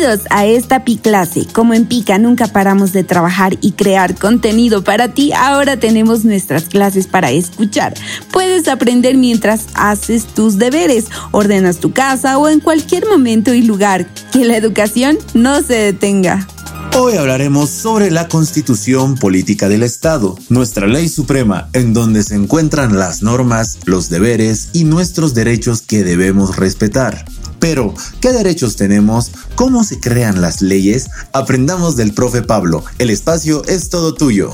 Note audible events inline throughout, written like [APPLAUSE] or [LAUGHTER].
Bienvenidos a esta Pi clase. Como en Pica nunca paramos de trabajar y crear contenido para ti, ahora tenemos nuestras clases para escuchar. Puedes aprender mientras haces tus deberes, ordenas tu casa o en cualquier momento y lugar. Que la educación no se detenga. Hoy hablaremos sobre la Constitución Política del Estado, nuestra ley suprema, en donde se encuentran las normas, los deberes y nuestros derechos que debemos respetar. Pero, ¿qué derechos tenemos? ¿Cómo se crean las leyes? Aprendamos del profe Pablo. El espacio es todo tuyo.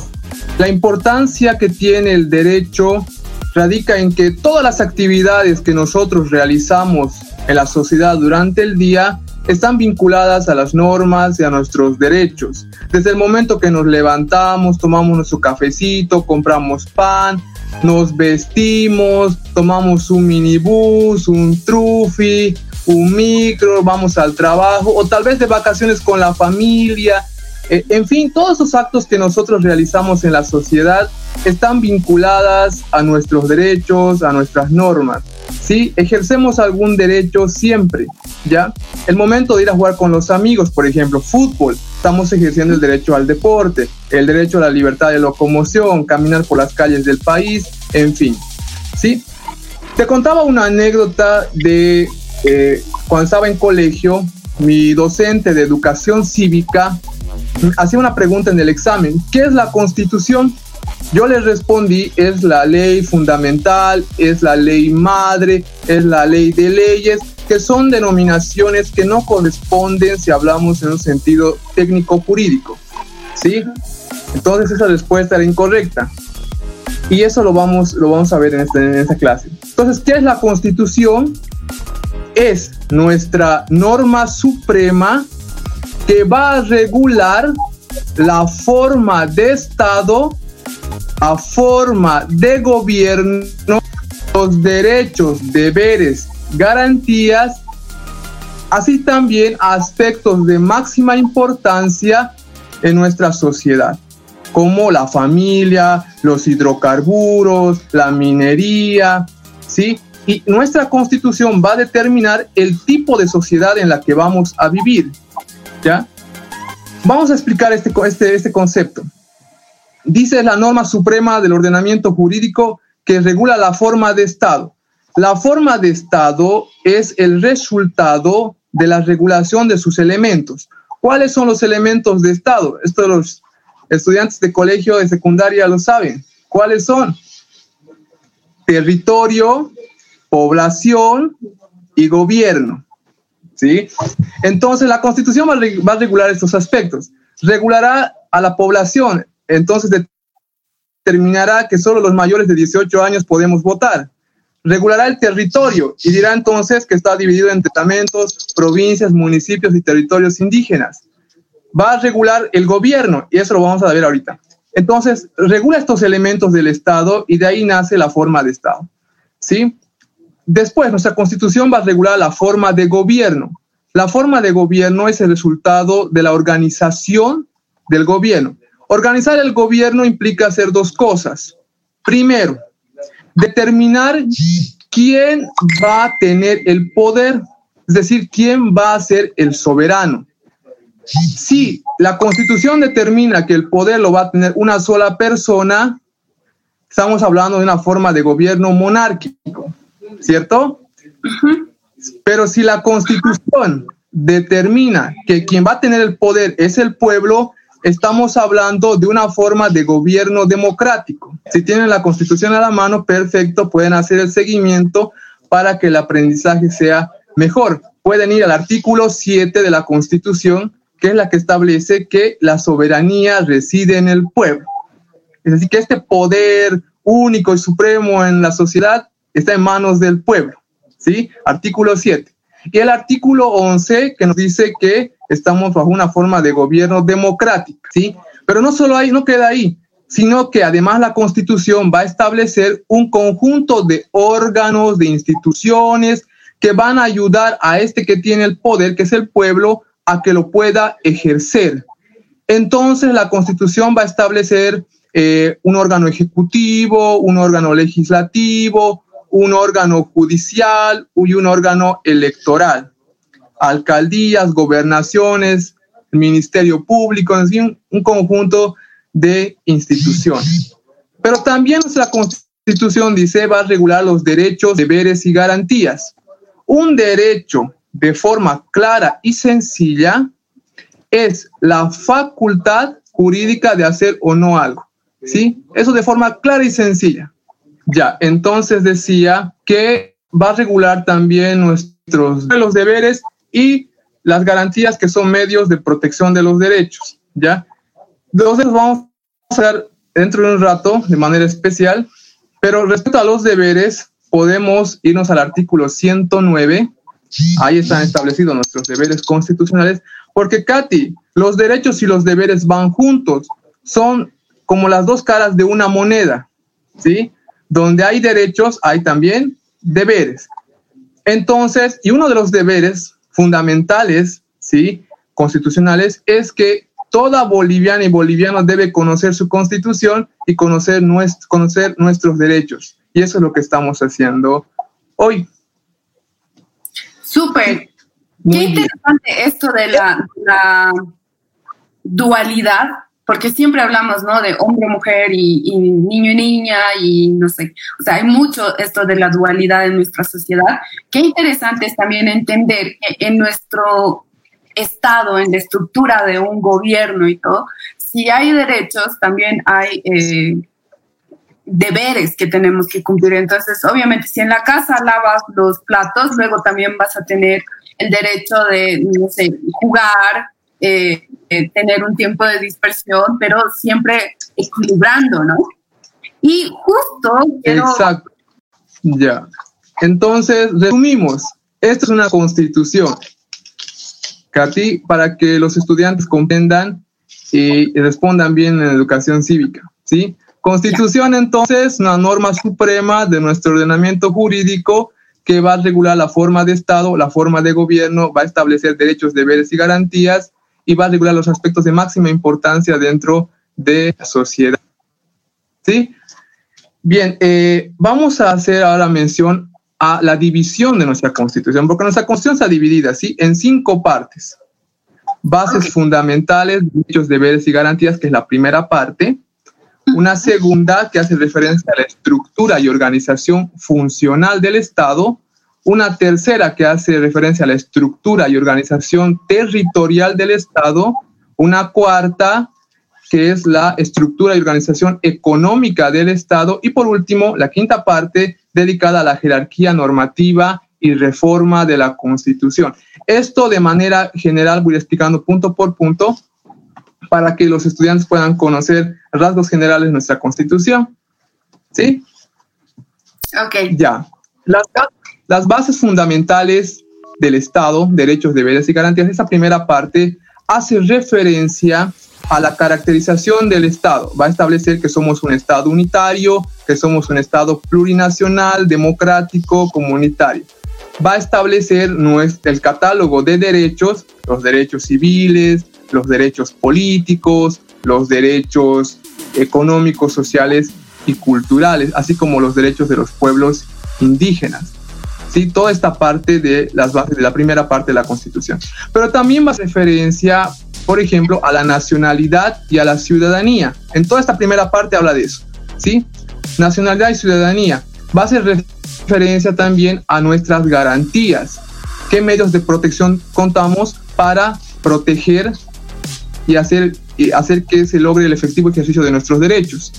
La importancia que tiene el derecho radica en que todas las actividades que nosotros realizamos en la sociedad durante el día están vinculadas a las normas y a nuestros derechos. Desde el momento que nos levantamos, tomamos nuestro cafecito, compramos pan, nos vestimos, tomamos un minibús, un trufi, un micro, vamos al trabajo o tal vez de vacaciones con la familia. Eh, en fin, todos esos actos que nosotros realizamos en la sociedad están vinculadas a nuestros derechos, a nuestras normas. ¿sí? Ejercemos algún derecho siempre, ¿ya? El momento de ir a jugar con los amigos, por ejemplo, fútbol, estamos ejerciendo el derecho al deporte, el derecho a la libertad de locomoción, caminar por las calles del país, en fin, ¿sí? Te contaba una anécdota de eh, cuando estaba en colegio, mi docente de educación cívica hacía una pregunta en el examen, ¿qué es la constitución? Yo le respondí, es la ley fundamental, es la ley madre, es la ley de leyes, que son denominaciones que no corresponden si hablamos en un sentido técnico jurídico. ¿Sí? Entonces esa respuesta era incorrecta. Y eso lo vamos, lo vamos a ver en, este, en esta clase. Entonces, ¿qué es la constitución? Es nuestra norma suprema que va a regular la forma de Estado a forma de gobierno los derechos, deberes, garantías, así también aspectos de máxima importancia en nuestra sociedad, como la familia, los hidrocarburos, la minería, ¿sí? Y nuestra constitución va a determinar el tipo de sociedad en la que vamos a vivir, ¿ya? Vamos a explicar este, este, este concepto dice la norma suprema del ordenamiento jurídico que regula la forma de Estado. La forma de Estado es el resultado de la regulación de sus elementos. ¿Cuáles son los elementos de Estado? Esto los estudiantes de colegio de secundaria lo saben. ¿Cuáles son? Territorio, población y gobierno. ¿Sí? Entonces la Constitución va a regular estos aspectos. Regulará a la población, entonces determinará que solo los mayores de 18 años podemos votar. Regulará el territorio y dirá entonces que está dividido en departamentos, provincias, municipios y territorios indígenas. Va a regular el gobierno y eso lo vamos a ver ahorita. Entonces, regula estos elementos del Estado y de ahí nace la forma de Estado. ¿Sí? Después, nuestra constitución va a regular la forma de gobierno. La forma de gobierno es el resultado de la organización del gobierno. Organizar el gobierno implica hacer dos cosas. Primero, determinar quién va a tener el poder, es decir, quién va a ser el soberano. Si la constitución determina que el poder lo va a tener una sola persona, estamos hablando de una forma de gobierno monárquico, ¿cierto? Pero si la constitución determina que quien va a tener el poder es el pueblo, estamos hablando de una forma de gobierno democrático. Si tienen la constitución a la mano, perfecto, pueden hacer el seguimiento para que el aprendizaje sea mejor. Pueden ir al artículo 7 de la constitución, que es la que establece que la soberanía reside en el pueblo. Es decir, que este poder único y supremo en la sociedad está en manos del pueblo. ¿Sí? Artículo 7. Y el artículo 11 que nos dice que estamos bajo una forma de gobierno democrático, ¿sí? Pero no solo ahí, no queda ahí, sino que además la Constitución va a establecer un conjunto de órganos, de instituciones que van a ayudar a este que tiene el poder, que es el pueblo, a que lo pueda ejercer. Entonces la Constitución va a establecer eh, un órgano ejecutivo, un órgano legislativo, un órgano judicial y un órgano electoral. alcaldías, gobernaciones, Ministerio Público, en fin, un conjunto de instituciones. Pero también nuestra Constitución dice va a regular los derechos, deberes y garantías. Un derecho de forma clara y sencilla es la facultad jurídica de hacer o no algo. ¿Sí? Eso de forma clara y sencilla. Ya, entonces decía que va a regular también nuestros los deberes y las garantías que son medios de protección de los derechos, ¿ya? Entonces vamos a ver dentro de un rato de manera especial, pero respecto a los deberes, podemos irnos al artículo 109, ahí están establecidos nuestros deberes constitucionales, porque Katy, los derechos y los deberes van juntos, son como las dos caras de una moneda, ¿sí? Donde hay derechos, hay también deberes. Entonces, y uno de los deberes fundamentales, ¿sí? Constitucionales, es que toda boliviana y boliviano debe conocer su constitución y conocer, conocer nuestros derechos. Y eso es lo que estamos haciendo hoy. Súper. Qué interesante esto de la, la, dualidad, porque siempre hablamos, ¿no? De hombre, mujer y, niño y niña y no sé. O sea, hay mucho esto de la dualidad en nuestra sociedad. Qué interesante es también entender que en nuestro Estado, en la estructura de un gobierno y todo, si hay derechos, también hay eh, deberes que tenemos que cumplir. Entonces, obviamente, si en la casa lavas los platos, luego también vas a tener el derecho de, no sé, jugar, eh, eh, tener un tiempo de dispersión, pero siempre equilibrando, ¿no? Y justo Exacto. Ya. Entonces, resumimos. Esta es una constitución Katy, para que los estudiantes comprendan y respondan bien en educación cívica, ¿sí? Constitución, entonces, una norma suprema de nuestro ordenamiento jurídico que va a regular la forma de Estado, la forma de gobierno, va a establecer derechos, deberes y garantías y va a regular los aspectos de máxima importancia dentro de la sociedad. ¿Sí? Bien, eh, vamos a hacer ahora mención a la división de nuestra constitución, porque nuestra constitución está dividida ¿sí? en cinco partes. Bases fundamentales, derechos, deberes y garantías, que es la primera parte. Una segunda que hace referencia a la estructura y organización funcional del Estado. Una tercera que hace referencia a la estructura y organización territorial del Estado. Una cuarta que es la estructura y organización económica del Estado. Y por último, la quinta parte dedicada a la jerarquía normativa y reforma de la Constitución. Esto de manera general voy explicando punto por punto para que los estudiantes puedan conocer rasgos generales de nuestra Constitución. ¿Sí? Ok. Ya. Las, las bases fundamentales del Estado, derechos, deberes y garantías, esa primera parte hace referencia a la caracterización del Estado. Va a establecer que somos un Estado unitario, que somos un Estado plurinacional, democrático, comunitario. Va a establecer el catálogo de derechos, los derechos civiles, los derechos políticos, los derechos económicos, sociales y culturales, así como los derechos de los pueblos indígenas. ¿Sí? Toda esta parte de las bases de la primera parte de la Constitución. Pero también a referencia por ejemplo, a la nacionalidad y a la ciudadanía. En toda esta primera parte habla de eso, ¿sí? Nacionalidad y ciudadanía. Va a hacer referencia también a nuestras garantías. ¿Qué medios de protección contamos para proteger y hacer, y hacer que se logre el efectivo ejercicio de nuestros derechos?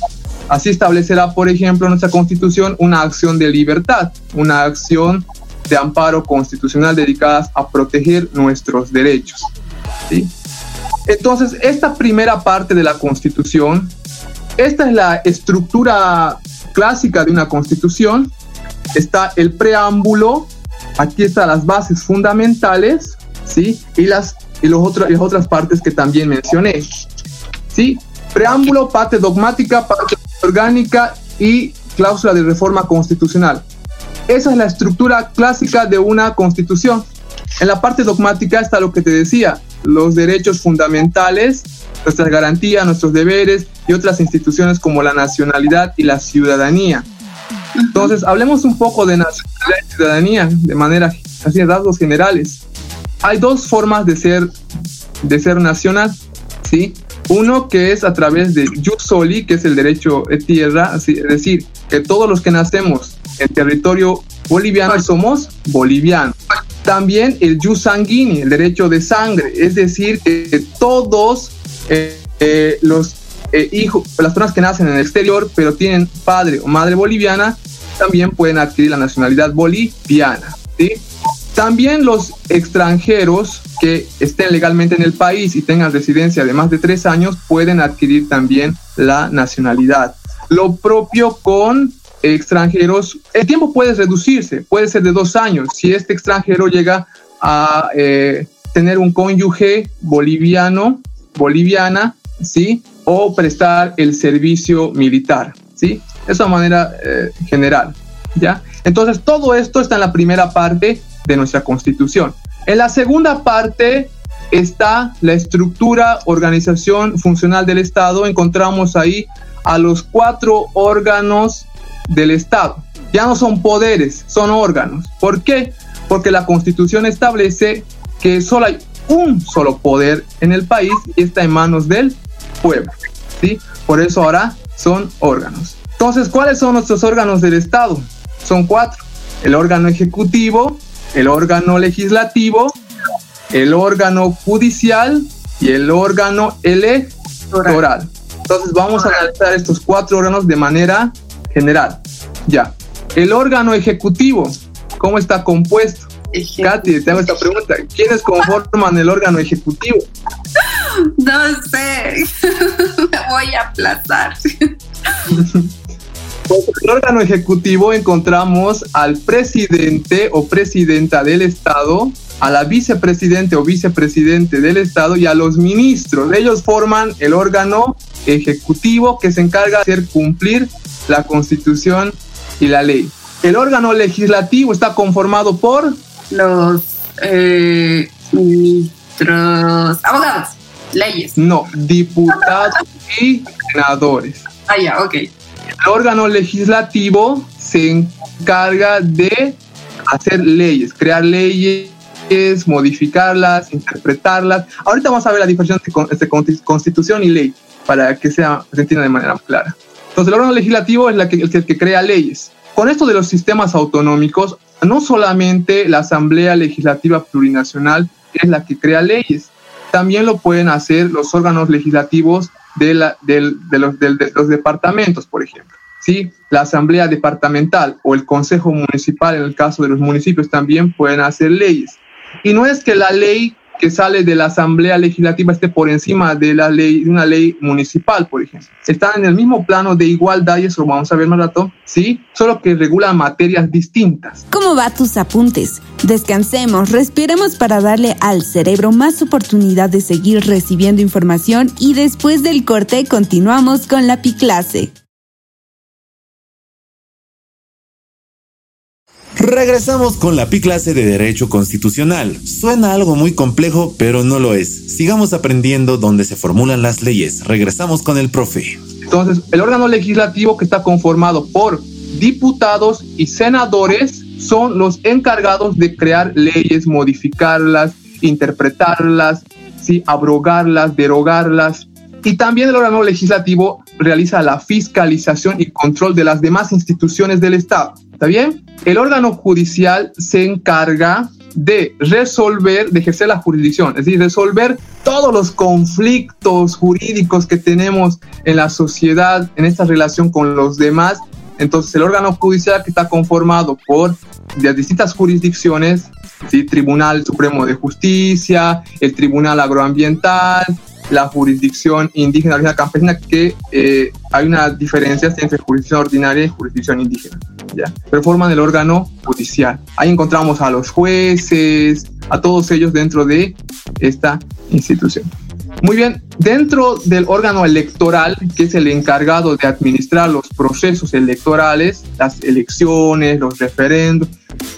Así establecerá, por ejemplo, nuestra Constitución una acción de libertad, una acción de amparo constitucional dedicadas a proteger nuestros derechos. ¿sí? Entonces, esta primera parte de la Constitución, esta es la estructura clásica de una Constitución. Está el preámbulo, aquí están las bases fundamentales, ¿sí? Y las, y los otros, las otras partes que también mencioné, ¿sí? Preámbulo, parte dogmática, parte orgánica y cláusula de reforma constitucional. Esa es la estructura clásica de una constitución. En la parte dogmática está lo que te decía, los derechos fundamentales, nuestras garantías, nuestros deberes y otras instituciones como la nacionalidad y la ciudadanía. Entonces, hablemos un poco de nacionalidad y ciudadanía de manera así, rasgos generales. hay dos formas de ser, de ser nacional, ¿sí? Uno que es a través de jus soli, que es el derecho de tierra, es decir, que todos los que nacemos en territorio boliviano somos bolivianos. También el jus sanguíneo, el derecho de sangre, es decir, que todos eh, eh, los eh, hijos, las personas que nacen en el exterior, pero tienen padre o madre boliviana, también pueden adquirir la nacionalidad boliviana. ¿sí? También los extranjeros que estén legalmente en el país y tengan residencia de más de tres años pueden adquirir también la nacionalidad. Lo propio con extranjeros, el tiempo puede reducirse, puede ser de dos años. Si este extranjero llega a eh, tener un cónyuge boliviano, boliviana, ¿sí? O prestar el servicio militar, ¿sí? De esa manera eh, general, ¿ya? Entonces, todo esto está en la primera parte de nuestra constitución. En la segunda parte está la estructura, organización funcional del Estado. Encontramos ahí a los cuatro órganos del Estado. Ya no son poderes, son órganos. ¿Por qué? Porque la Constitución establece que solo hay un solo poder en el país y está en manos del pueblo. ¿sí? Por eso ahora son órganos. Entonces, ¿cuáles son nuestros órganos del Estado? Son cuatro. El órgano ejecutivo, el órgano legislativo, el órgano judicial y el órgano electoral. Entonces vamos a analizar estos cuatro órganos de manera general. Ya. El órgano ejecutivo, ¿cómo está compuesto? Katy, te hago esta pregunta. ¿Quiénes conforman el órgano ejecutivo? [LAUGHS] No sé. [LAUGHS] Me voy a aplazar. [LAUGHS] Pues en el órgano ejecutivo encontramos al presidente o presidenta del Estado, a la vicepresidente o vicepresidente del Estado y a los ministros. Ellos forman el órgano ejecutivo que se encarga de hacer cumplir la constitución y la ley. El órgano legislativo está conformado por los eh, ministros, abogados, leyes. No, diputados y senadores. Ah, ya, ok. El órgano legislativo se encarga de hacer leyes, crear leyes, modificarlas, interpretarlas. Ahorita vamos a ver la diferencia entre constitución y ley para que sea, se entienda de manera clara. Entonces, el órgano legislativo es el que crea leyes. Con esto de los sistemas autonómicos, no solamente la Asamblea Legislativa Plurinacional es la que crea leyes, también lo pueden hacer los órganos legislativos de, la, de, los, de, los, departamentos, por ejemplo. ¿sí? La Asamblea Departamental o el Consejo Municipal, en el caso de los municipios, también pueden hacer leyes. Y no es que la ley que sale de la Asamblea Legislativa esté por encima de la ley, de una ley municipal, por ejemplo. Están en el mismo plano de igualdad y eso lo vamos a ver más rato, ¿sí? Solo que regulan materias distintas. ¿Cómo va tus apuntes? Descansemos, respiremos para darle al cerebro más oportunidad de seguir recibiendo información y después del corte continuamos con la Piclase. Regresamos con la Pi clase de Derecho Constitucional. Suena algo muy complejo, pero no lo es. Sigamos aprendiendo dónde se formulan las leyes. Regresamos con el profe. Entonces, el órgano legislativo que está conformado por diputados y senadores son los encargados de crear leyes, modificarlas, interpretarlas, ¿sí? abrogarlas, derogarlas. Y también el órgano legislativo realiza la fiscalización y control de las demás instituciones del Estado. ¿Está bien? El órgano judicial se encarga de resolver, de ejercer la jurisdicción, es decir, resolver todos los conflictos jurídicos que tenemos en la sociedad, en esta relación con los demás. Entonces, el órgano judicial que está conformado por las distintas jurisdicciones, ¿sí? Tribunal Supremo de Justicia, el Tribunal Agroambiental, la jurisdicción indígena la campesina, que eh, hay una diferencia entre jurisdicción ordinaria y jurisdicción indígena, ¿ya? Pero forman el órgano judicial. Ahí encontramos a los jueces, a todos ellos dentro de esta institución. Muy bien, dentro del órgano electoral, que es el encargado de administrar los procesos electorales, las elecciones, los referendos,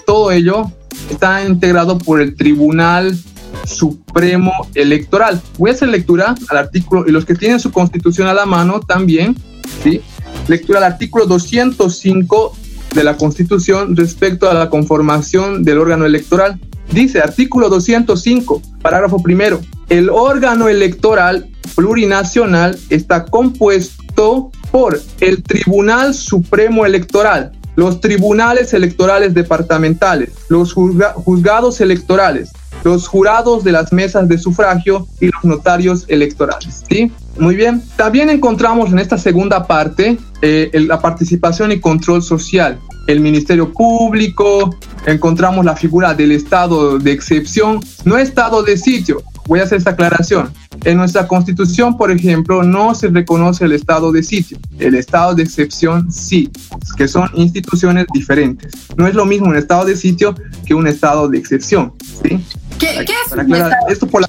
todo ello está integrado por el Tribunal Supremo Electoral. Voy a hacer lectura al artículo, y los que tienen su constitución a la mano también, ¿sí? Lectura al artículo 205 de la Constitución respecto a la conformación del órgano electoral. Dice artículo 205, parágrafo primero, el órgano electoral plurinacional está compuesto por el Tribunal Supremo Electoral, los tribunales electorales departamentales, los juzgados electorales, los jurados de las mesas de sufragio y los notarios electorales. ¿sí? Muy bien. También encontramos en esta segunda parte eh, la participación y control social, el Ministerio Público, encontramos la figura del estado de excepción, no estado de sitio. Voy a hacer esta aclaración. En nuestra constitución, por ejemplo, no se reconoce el estado de sitio. El estado de excepción sí, que son instituciones diferentes. No es lo mismo un estado de sitio que un estado de excepción. ¿sí? ¿Qué, es un estado esto por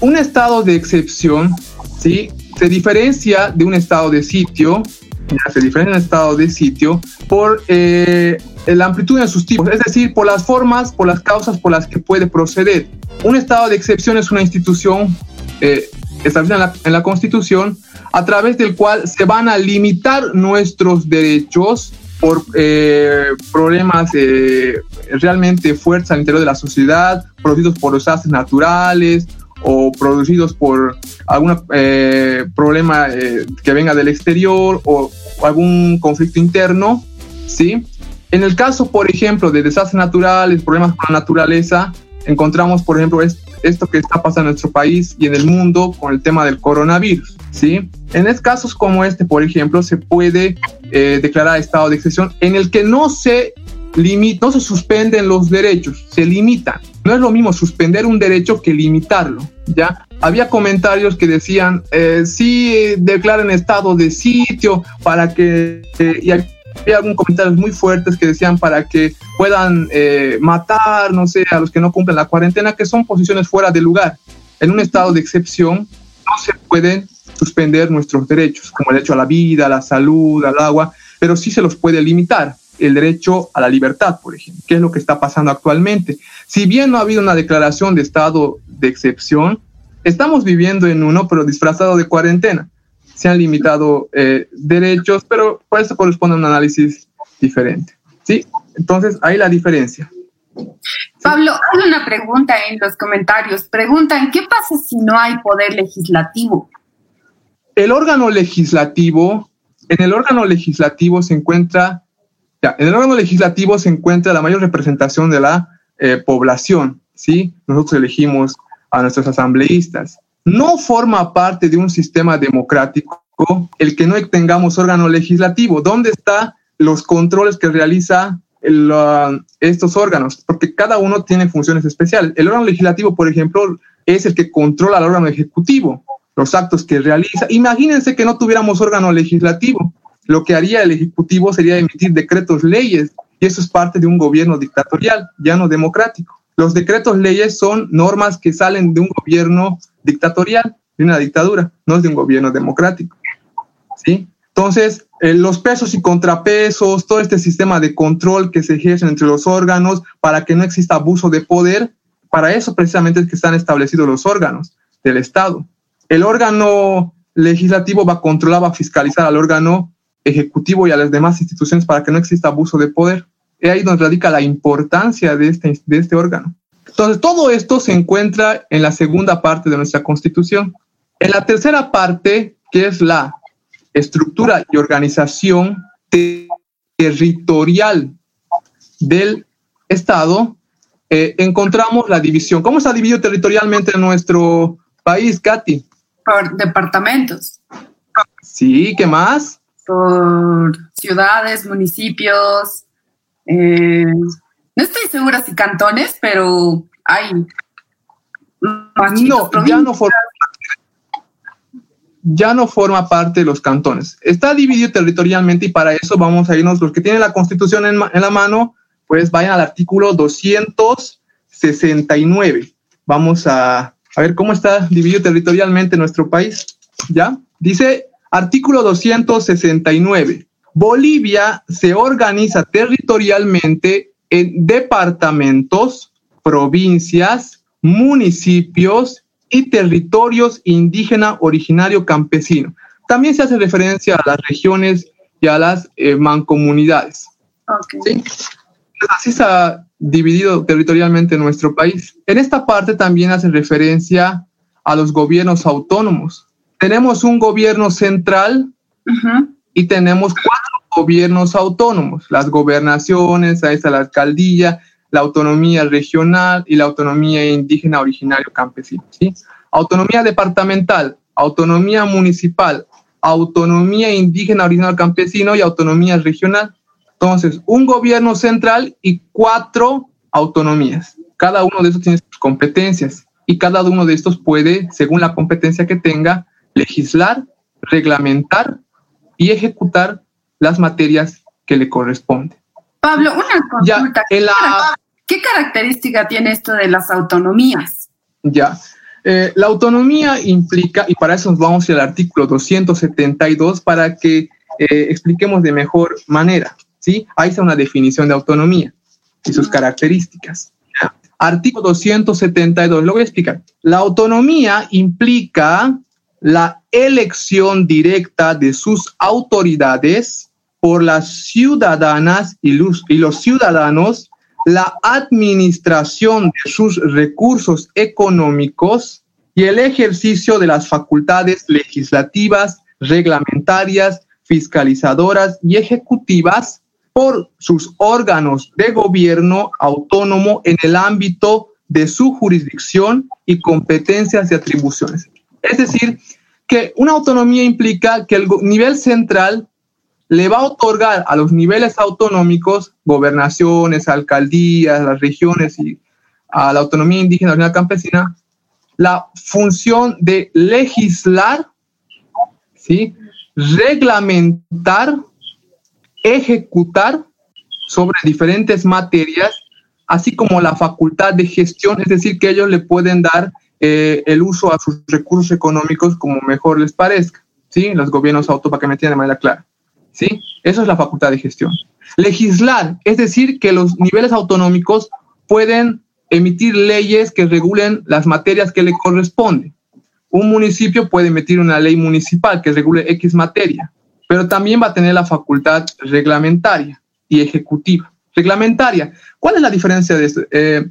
un estado de excepción ¿sí? se diferencia de un estado de sitio se diferencia un estado de sitio por eh, la amplitud de sus tipos, es decir, por las formas, por las causas por las que puede proceder. Un estado de excepción es una institución eh, establecida en la, Constitución a través del cual se van a limitar nuestros derechos por eh, problemas realmente fuertes al interior de la sociedad, producidos por desastres naturales o producidos por algún eh, problema que venga del exterior o, algún conflicto interno, ¿sí? En el caso, por ejemplo, de desastres naturales, problemas con la naturaleza, encontramos, por ejemplo, esto que está pasando en nuestro país y en el mundo con el tema del coronavirus, ¿sí? En casos como este, por ejemplo, se puede eh, declarar estado de excepción en el que no se limita, no se suspenden los derechos, se limitan. No es lo mismo suspender un derecho que limitarlo, ¿ya? Había comentarios que decían, eh, sí, declaren estado de sitio para que... Eh, y había algunos comentarios muy fuertes que decían para que puedan eh, matar, no sé, a los que no cumplen la cuarentena, que son posiciones fuera de lugar. En un estado de excepción no se pueden suspender nuestros derechos, como el derecho a la vida, a la salud, al agua, pero sí se los puede limitar el derecho a la libertad, por ejemplo, que es lo que está pasando actualmente. Si bien no ha habido una declaración de estado de excepción, estamos viviendo en uno, pero disfrazado de cuarentena se han limitado eh, derechos, pero por eso corresponde a un análisis diferente. ¿sí? Entonces, ahí la diferencia. Pablo, hay una pregunta en los comentarios. Preguntan, ¿qué pasa si no hay poder legislativo? El órgano legislativo, en el órgano legislativo se encuentra, ya, en el órgano legislativo se encuentra la mayor representación de la eh, población, ¿sí? Nosotros elegimos a nuestros asambleístas no forma parte de un sistema democrático el que no tengamos órgano legislativo. ¿Dónde están los controles que realiza estos órganos? Porque cada uno tiene funciones especiales. El órgano legislativo, por ejemplo, es el que controla al órgano ejecutivo, los actos que realiza. Imagínense que no tuviéramos órgano legislativo. Lo que haría el ejecutivo sería emitir decretos, leyes, y eso es parte de un gobierno dictatorial, ya no democrático. Los decretos leyes son normas que salen de un gobierno dictatorial, de una dictadura, no es de un gobierno democrático. ¿sí? Entonces, eh, los pesos y contrapesos, todo este sistema de control que se ejerce entre los órganos para que no exista abuso de poder, para eso precisamente es que están establecidos los órganos del Estado. El órgano legislativo va a controlar, va a fiscalizar al órgano ejecutivo y a las demás instituciones para que no exista abuso de poder. Es ahí donde radica la importancia de este, de este órgano. Entonces, todo esto se encuentra en la segunda parte de nuestra constitución. En la tercera parte, que es la estructura y organización territorial del Estado, eh, encontramos la división. ¿Cómo está dividido territorialmente en nuestro país, Katy? Por departamentos. Sí, ¿qué más? Por ciudades, municipios, eh, no estoy segura si cantones, pero hay no, ya no forma ya no forma parte de los cantones. Está dividido territorialmente y para eso vamos a irnos, los que tienen la constitución en, en la mano, pues vayan al artículo 269. Vamos a, a ver cómo está dividido territorialmente nuestro país. ¿Ya? Dice artículo 269. Bolivia se organiza territorialmente en departamentos, provincias, municipios y territorios indígena originario campesino. También se hace referencia a las regiones y a las eh, mancomunidades. así está dividido territorialmente nuestro país. En esta parte también hace referencia a los gobiernos autónomos. Tenemos un gobierno central y tenemos cuatro gobiernos autónomos, las gobernaciones, ahí está la alcaldía, la autonomía regional y la autonomía indígena originario campesino. ¿sí? Autonomía departamental, autonomía municipal, autonomía indígena originario campesino y autonomía regional. Entonces, un gobierno central y cuatro autonomías. Cada uno de estos tiene sus competencias y cada uno de estos puede, según la competencia que tenga, legislar, reglamentar y ejecutar las materias que le corresponden. Pablo, una consulta. ¿Qué característica tiene esto de las autonomías? Ya. Eh, la autonomía implica, y para eso nos vamos al artículo 272 para que eh, expliquemos de mejor manera. ¿sí? Ahí está una definición de autonomía y sus características. Artículo 272, lo voy a explicar. La autonomía implica la elección directa de sus autoridades por las ciudadanas y los, y los ciudadanos, la administración de sus recursos económicos y el ejercicio de las facultades legislativas, reglamentarias, fiscalizadoras y ejecutivas por sus órganos de gobierno autónomo en el ámbito de su jurisdicción y competencias y atribuciones. Es decir, que una autonomía implica que el nivel central le va a otorgar a los niveles autonómicos, gobernaciones, alcaldías, las regiones y a la autonomía indígena la campesina, la función de legislar, ¿sí? reglamentar ejecutar sobre diferentes materias, así como la facultad de gestión, es decir, que ellos le pueden dar eh, el uso a sus recursos económicos como mejor les parezca, ¿sí? Los gobiernos autónomos, para que me entiendan de manera clara, ¿sí? Eso es la facultad de gestión. Legislar, es decir, que los niveles autonómicos pueden emitir leyes que regulen las materias que le corresponden. Un municipio puede emitir una ley municipal que regule X materia pero también va a tener la facultad reglamentaria y ejecutiva. Reglamentaria, ¿cuál es la diferencia de esto? Eh,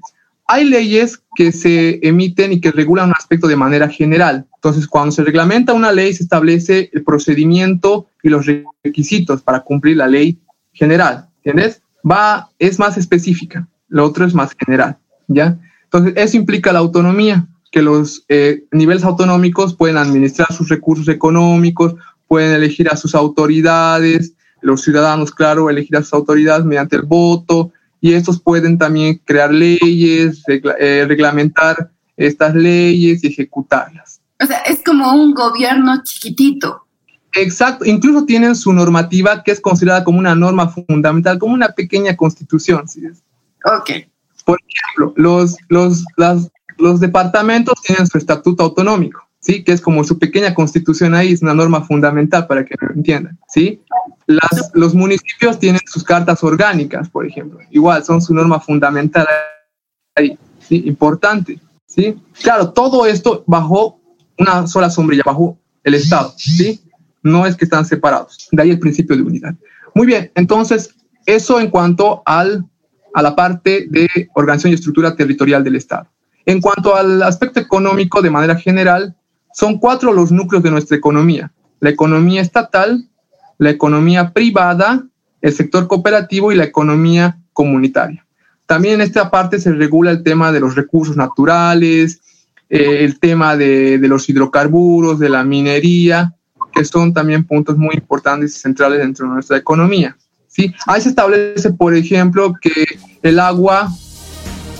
hay leyes que se emiten y que regulan un aspecto de manera general. Entonces, cuando se reglamenta una ley, se establece el procedimiento y los requisitos para cumplir la ley general. ¿Entiendes? Va, es más específica. Lo otro es más general. ¿Ya? Entonces, eso implica la autonomía, que los eh, niveles autonómicos pueden administrar sus recursos económicos, pueden elegir a sus autoridades, los ciudadanos, claro, elegir a sus autoridades mediante el voto, y estos pueden también crear leyes, eh, reglamentar estas leyes y ejecutarlas. O sea, es como un gobierno chiquitito. Exacto, incluso tienen su normativa que es considerada como una norma fundamental, como una pequeña constitución. ¿sí? Ok. Por ejemplo, los, los, los departamentos tienen su estatuto autonómico. ¿Sí? Que es como su pequeña constitución ahí, es una norma fundamental para que me entiendan, ¿sí? Las, los municipios tienen sus cartas orgánicas, por ejemplo, igual son su norma fundamental ahí, ¿sí? Importante, ¿sí? Claro, todo esto bajo una sola sombrilla, bajo el Estado, ¿sí? No es que están separados, de ahí el principio de unidad. Muy bien, entonces, eso en cuanto al, a la parte de organización y estructura territorial del Estado. En cuanto al aspecto económico, de manera general, son cuatro los núcleos de nuestra economía. La economía estatal, la economía privada, el sector cooperativo y la economía comunitaria. También en esta parte se regula el tema de los recursos naturales, eh, el tema de, los hidrocarburos, de la minería, que son también puntos muy importantes y centrales dentro de nuestra economía. ¿sí? Ahí se establece, por ejemplo, que el agua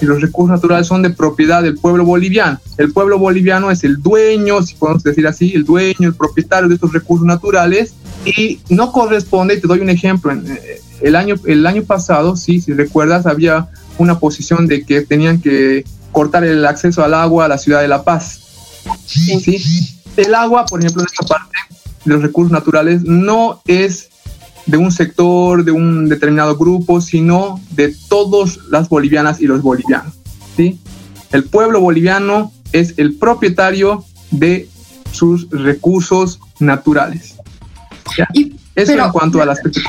y los recursos naturales son de propiedad del pueblo boliviano. El pueblo boliviano es el dueño, si podemos decir así, el dueño, el propietario de estos recursos naturales y no corresponde, te doy un ejemplo, eh, el año, el año pasado, sí, si recuerdas, había una posición de que tenían que cortar el acceso al agua a la ciudad de La Paz. ¿sí? El agua, por ejemplo, en esta parte de los recursos naturales no es de un sector, de un determinado grupo, sino de todas las bolivianas y los bolivianos. ¿sí? El pueblo boliviano es el propietario de sus recursos naturales. Eso en cuanto al aspecto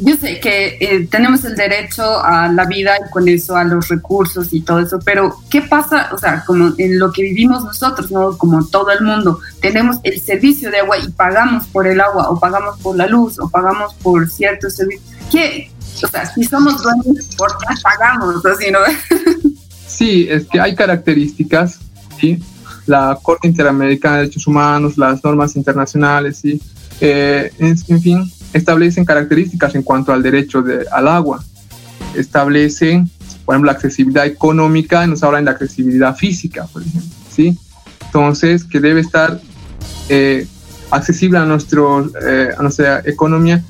yo sé que eh, tenemos el derecho a la vida y con eso a los recursos y todo eso, pero ¿qué pasa? O sea, como en lo que vivimos nosotros, ¿no? Como todo el mundo, tenemos el servicio de agua y pagamos por el agua o pagamos por la luz o pagamos por ciertos servicios. ¿Qué? O sea, si somos dueños, ¿por qué pagamos? Así, ¿no? sí, es que hay características, ¿sí? La Corte Interamericana de Derechos Humanos, las normas internacionales, ¿sí? Eh, en, fin, establecen características en cuanto al derecho de, al agua. Establecen, por ejemplo, la accesibilidad económica, nos hablan de accesibilidad física, por ejemplo, ¿sí? Entonces, que debe estar eh, accesible a, nuestro, eh, a nuestra economía.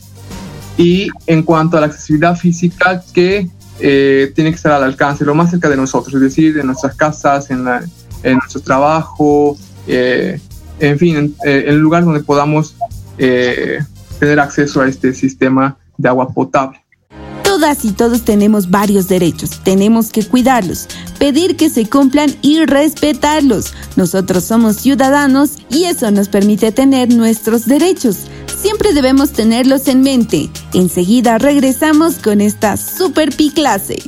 Y en cuanto a la accesibilidad física, que tiene que estar al alcance, lo más cerca de nosotros, es decir, en nuestras casas, en, en nuestro trabajo, en fin, en, el lugar donde podamos eh, tener acceso a este sistema de agua potable. Todas y todos tenemos varios derechos, tenemos que cuidarlos, pedir que se cumplan y respetarlos. Nosotros somos ciudadanos y eso nos permite tener nuestros derechos. Siempre debemos tenerlos en mente. Enseguida regresamos con esta super pi clase.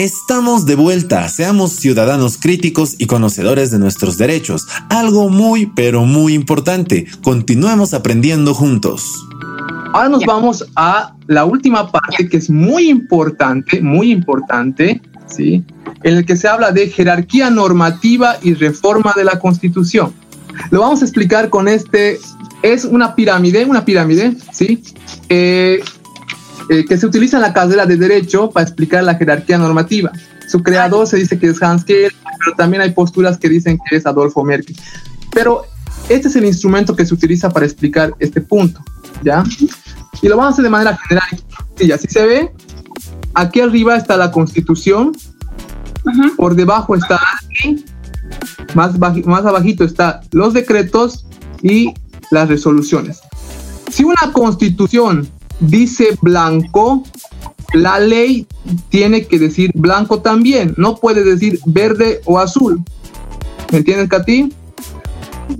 Estamos de vuelta, seamos ciudadanos críticos y conocedores de nuestros derechos, algo muy pero muy importante, continuemos aprendiendo juntos. Ahora nos vamos a la última parte que es muy importante, muy importante, ¿sí? En el que se habla de jerarquía normativa y reforma de la Constitución. Lo vamos a explicar con este, es una pirámide, una pirámide, ¿sí? Eh, eh, que se utiliza en la carrera de Derecho para explicar la jerarquía normativa. Su creador se dice que es Hans Kelly, pero también hay posturas que dicen que es Adolfo Merkel. Pero este es el instrumento que se utiliza para explicar este punto, ¿ya? Y lo vamos a hacer de manera general. Y así se ve. Aquí arriba está la Constitución, por debajo está más, más abajito está los decretos y las resoluciones. Si una constitución dice blanco, la ley tiene que decir blanco también, no puede decir verde o azul. ¿Me entiendes, Katy?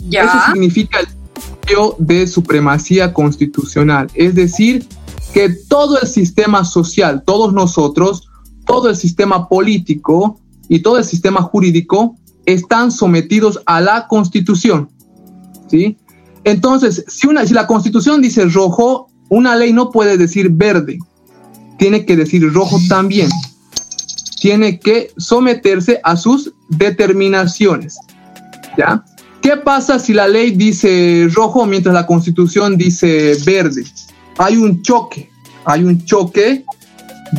Ya. Eso significa el principio de supremacía constitucional, es decir, que todo el sistema social, todos nosotros, todo el sistema político y todo el sistema jurídico están sometidos a la Constitución. ¿Sí? Entonces, si, una, si la Constitución dice rojo, una ley no puede decir verde, tiene que decir rojo también. Tiene que someterse a sus determinaciones. ¿Ya? ¿Qué pasa si la ley dice rojo mientras la constitución dice verde? Hay un choque, hay un choque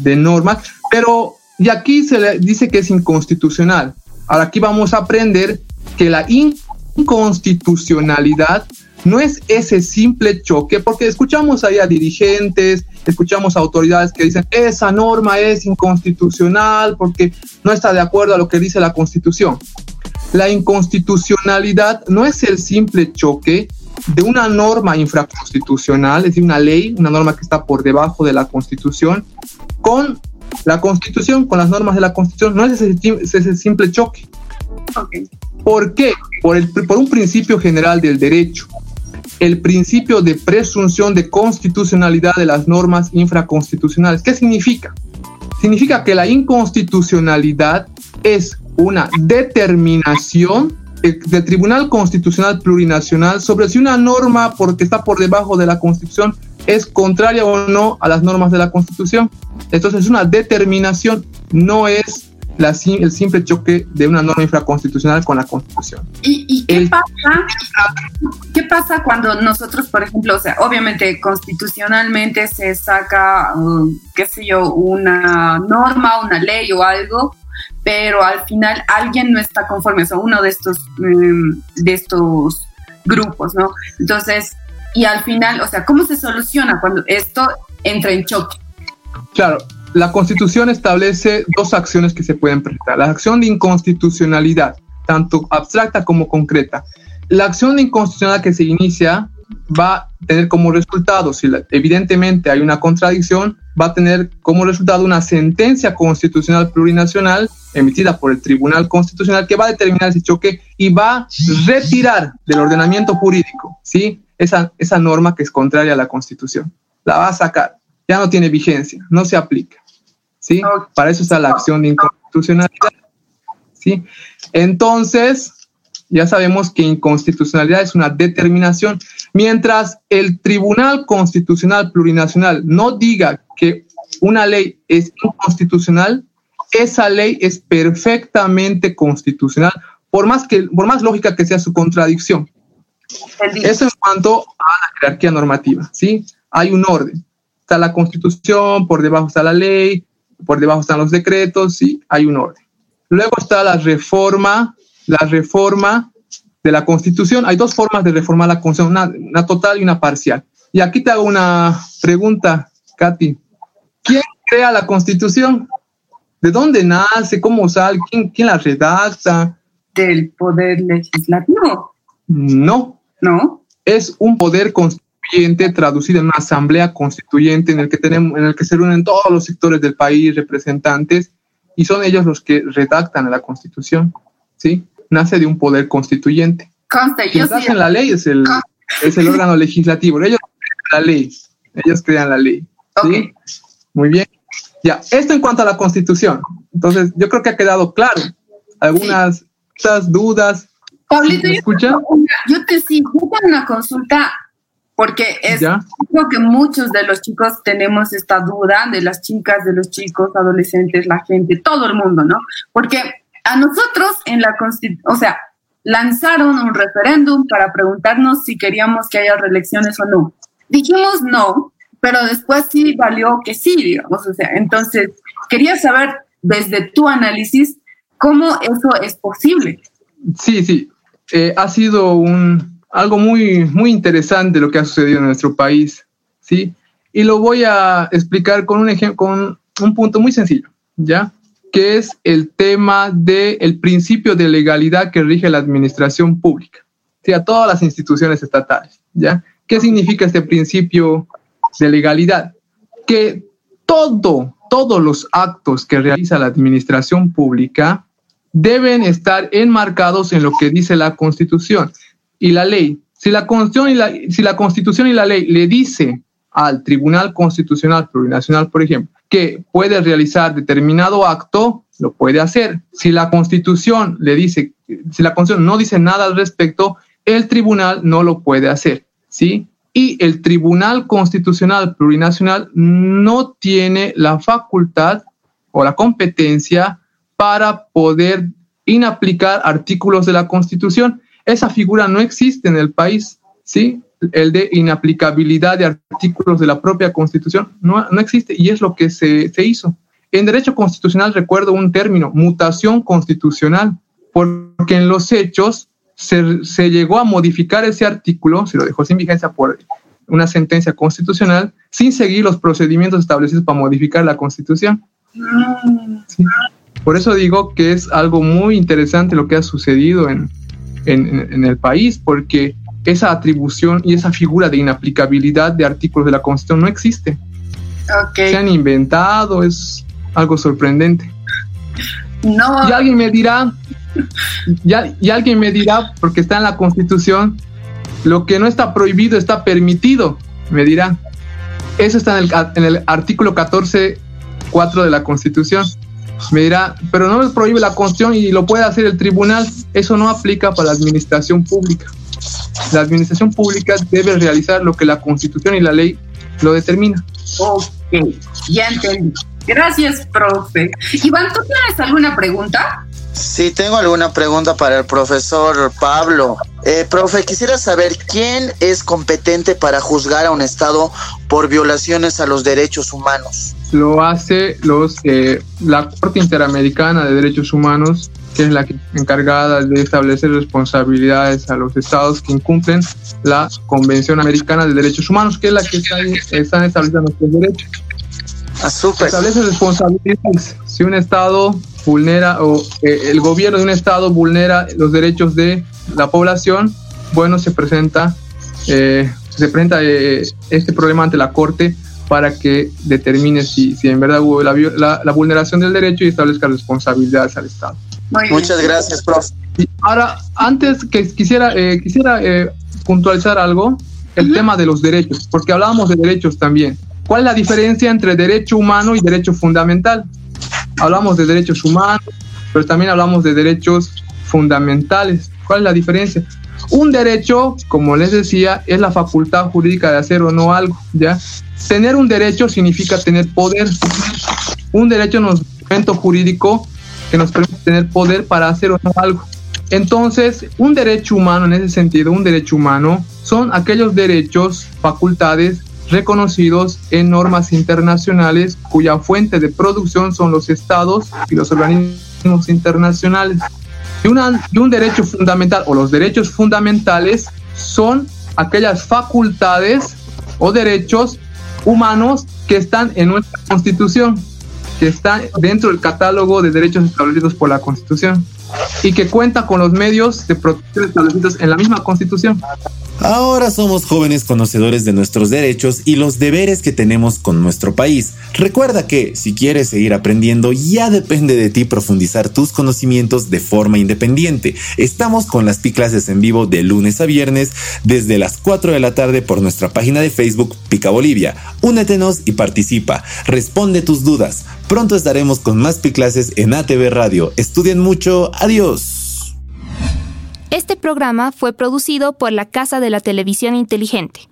de normas, pero y aquí se le dice que es inconstitucional. Ahora aquí vamos a aprender que la inconstitucionalidad no es ese simple choque, porque escuchamos ahí a dirigentes, escuchamos a autoridades que dicen, esa norma es inconstitucional porque no está de acuerdo a lo que dice la Constitución. La inconstitucionalidad no es el simple choque de una norma infraconstitucional, es decir, una ley, una norma que está por debajo de la Constitución, con la Constitución, con las normas de la Constitución, no es ese, ese simple choque. ¿Por qué? Por, el, por un principio general del derecho el principio de presunción de constitucionalidad de las normas infraconstitucionales. ¿Qué significa? Significa que la inconstitucionalidad es una determinación del Tribunal Constitucional Plurinacional sobre si una norma, porque está por debajo de la Constitución, es contraria o no a las normas de la Constitución. Entonces es una determinación, no es el simple choque de una norma infraconstitucional con la Constitución. ¿Y, qué, pasa, qué pasa cuando nosotros, por ejemplo, o sea, obviamente constitucionalmente se saca, um, qué sé yo, una norma, una ley o algo, pero al final alguien no está conforme, o sea, uno de estos, um, de estos grupos, ¿no? Entonces, y al final, o sea, ¿cómo se soluciona cuando esto entra en choque? Claro, la Constitución establece dos acciones que se pueden presentar. La acción de inconstitucionalidad, tanto abstracta como concreta. La acción de inconstitucionalidad que se inicia va a tener como resultado, si evidentemente hay una contradicción, va a tener como resultado una sentencia constitucional plurinacional emitida por el Tribunal Constitucional que va a determinar ese choque y va a retirar del ordenamiento jurídico, ¿sí? Esa, esa norma que es contraria a la Constitución. La va a sacar, ya no tiene vigencia, no se aplica, ¿sí? Para eso está la acción de inconstitucionalidad, ¿sí? Entonces, ya sabemos que inconstitucionalidad es una determinación. Mientras el Tribunal Constitucional Plurinacional no diga que una ley es inconstitucional, esa ley es perfectamente constitucional, por más, que, por más lógica que sea su contradicción. Eso en cuanto a la jerarquía normativa, ¿sí? Hay un orden. Está la constitución, por debajo está la ley, por debajo están los decretos, ¿sí? Hay un orden. Luego está la reforma la reforma de la Constitución. Hay dos formas de reformar la Constitución, una, total y una parcial. Y aquí te hago una pregunta, Katy. ¿Quién crea la Constitución? ¿De dónde nace? ¿Cómo sale? ¿Quién, quién la redacta? Del poder legislativo. No. No. Es un poder constituyente traducido en una asamblea constituyente en el que tenemos, en el que se reúnen todos los sectores del país, representantes, y son ellos los que redactan la Constitución. ¿Sí? nace de un poder constituyente. Quien la ley es el, es el órgano legislativo. Ellos crean la ley. Ellos crean la ley. ¿sí? Muy bien. Ya, esto en cuanto a la constitución. Entonces, yo creo que ha quedado claro. Algunas dudas. Pablito, ¿me escucha? Yo, te sigo una consulta porque es creo que muchos de los chicos tenemos esta duda de las chicas, de los chicos, adolescentes, la gente, todo el mundo, ¿no? Porque a nosotros en la Constitución, o sea, lanzaron un referéndum para preguntarnos si queríamos que haya reelecciones o no. Dijimos no, pero después sí valió que sí, digamos. O sea, entonces quería saber desde tu análisis cómo eso es posible. Sí, sí. Eh, ha sido un, algo muy, muy interesante lo que ha sucedido en nuestro país, ¿sí? Y lo voy a explicar con un ejemplo, con un punto muy sencillo, ¿ya? que es el tema del principio de legalidad que rige la administración pública, o sea, todas las instituciones estatales. ¿ya? ¿Qué significa este principio de legalidad? Que todo, todos los actos que realiza la administración pública deben estar enmarcados en lo que dice la Constitución y la ley. Si la Constitución y la, si la, Constitución y la ley le dice al Tribunal Constitucional Plurinacional, por ejemplo, que puede realizar determinado acto, lo puede hacer. Si la Constitución le dice, si la Constitución no dice nada al respecto, el tribunal no lo puede hacer, ¿sí? Y el Tribunal Constitucional Plurinacional no tiene la facultad o la competencia para poder inaplicar artículos de la Constitución. Esa figura no existe en el país, ¿sí? el de inaplicabilidad de artículos de la propia Constitución, no, no existe y es lo que se, se, hizo. En derecho constitucional recuerdo un término, mutación constitucional, porque en los hechos se, se llegó a modificar ese artículo, se lo dejó sin vigencia por una sentencia constitucional, sin seguir los procedimientos establecidos para modificar la Constitución. Por eso digo que es algo muy interesante lo que ha sucedido en, en, en el país, porque esa atribución y esa figura de inaplicabilidad de artículos de la Constitución no existe. Se han inventado, es algo sorprendente. No. Y alguien me dirá, ya, y alguien me dirá, porque está en la Constitución, lo que no está prohibido está permitido, me dirá. Eso está en el, en el artículo 14.4 de la Constitución. Me dirá, pero no lo prohíbe la Constitución y lo puede hacer el tribunal. Eso no aplica para la administración pública. La administración pública debe realizar lo que la Constitución y la ley lo determina. Ok, ya entendí. Gracias, profe. Iván, ¿tú tienes alguna pregunta? Sí, tengo alguna pregunta para el profesor Pablo. Eh, profe, quisiera saber quién es competente para juzgar a un Estado por violaciones a los derechos humanos. Lo hace los, eh, la Corte Interamericana de Derechos Humanos que es la encargada de establecer responsabilidades a los estados que incumplen la Convención Americana de Derechos Humanos, que es la que está, están estableciendo nuestros derechos. Ah, Establece responsabilidades. Si un estado vulnera o eh, el gobierno de un estado vulnera los derechos de la población, bueno, se presenta eh, se presenta eh, este problema ante la Corte para que determine si, si en verdad hubo la, la, vulneración del derecho y establezca responsabilidades al Estado. Muchas gracias, profe. ahora, antes que quisiera, eh, quisiera eh, puntualizar algo, el tema de los derechos, porque hablábamos de derechos también. ¿Cuál es la diferencia entre derecho humano y derecho fundamental? Hablamos de derechos humanos, pero también hablamos de derechos fundamentales. ¿Cuál es la diferencia? Un derecho, como les decía, es la facultad jurídica de hacer o no algo, ¿ya? Tener un derecho significa tener poder. Un derecho es un instrumento jurídico que nos permite tener poder para hacer o no algo. Entonces, un derecho humano en ese sentido, un derecho humano, son aquellos derechos, facultades reconocidos en normas internacionales cuya fuente de producción son los estados y los organismos internacionales. Y, y un derecho fundamental o los derechos fundamentales son aquellas facultades o derechos humanos que están en nuestra constitución, que están dentro del catálogo de derechos establecidos por la constitución y que cuenta con los medios de protección establecidos en la misma constitución. Ahora somos jóvenes conocedores de nuestros derechos y los deberes que tenemos con nuestro país. Recuerda que si quieres seguir aprendiendo ya depende de ti profundizar tus conocimientos de forma independiente. Estamos con las Pi clases en vivo de lunes a viernes desde las 4 de la tarde por nuestra página de Facebook Pica Bolivia. Únetenos y participa. Responde tus dudas. Pronto estaremos con más Pi clases en ATV Radio. Estudien mucho. Adiós. Este programa fue producido por la Casa de la Televisión Inteligente.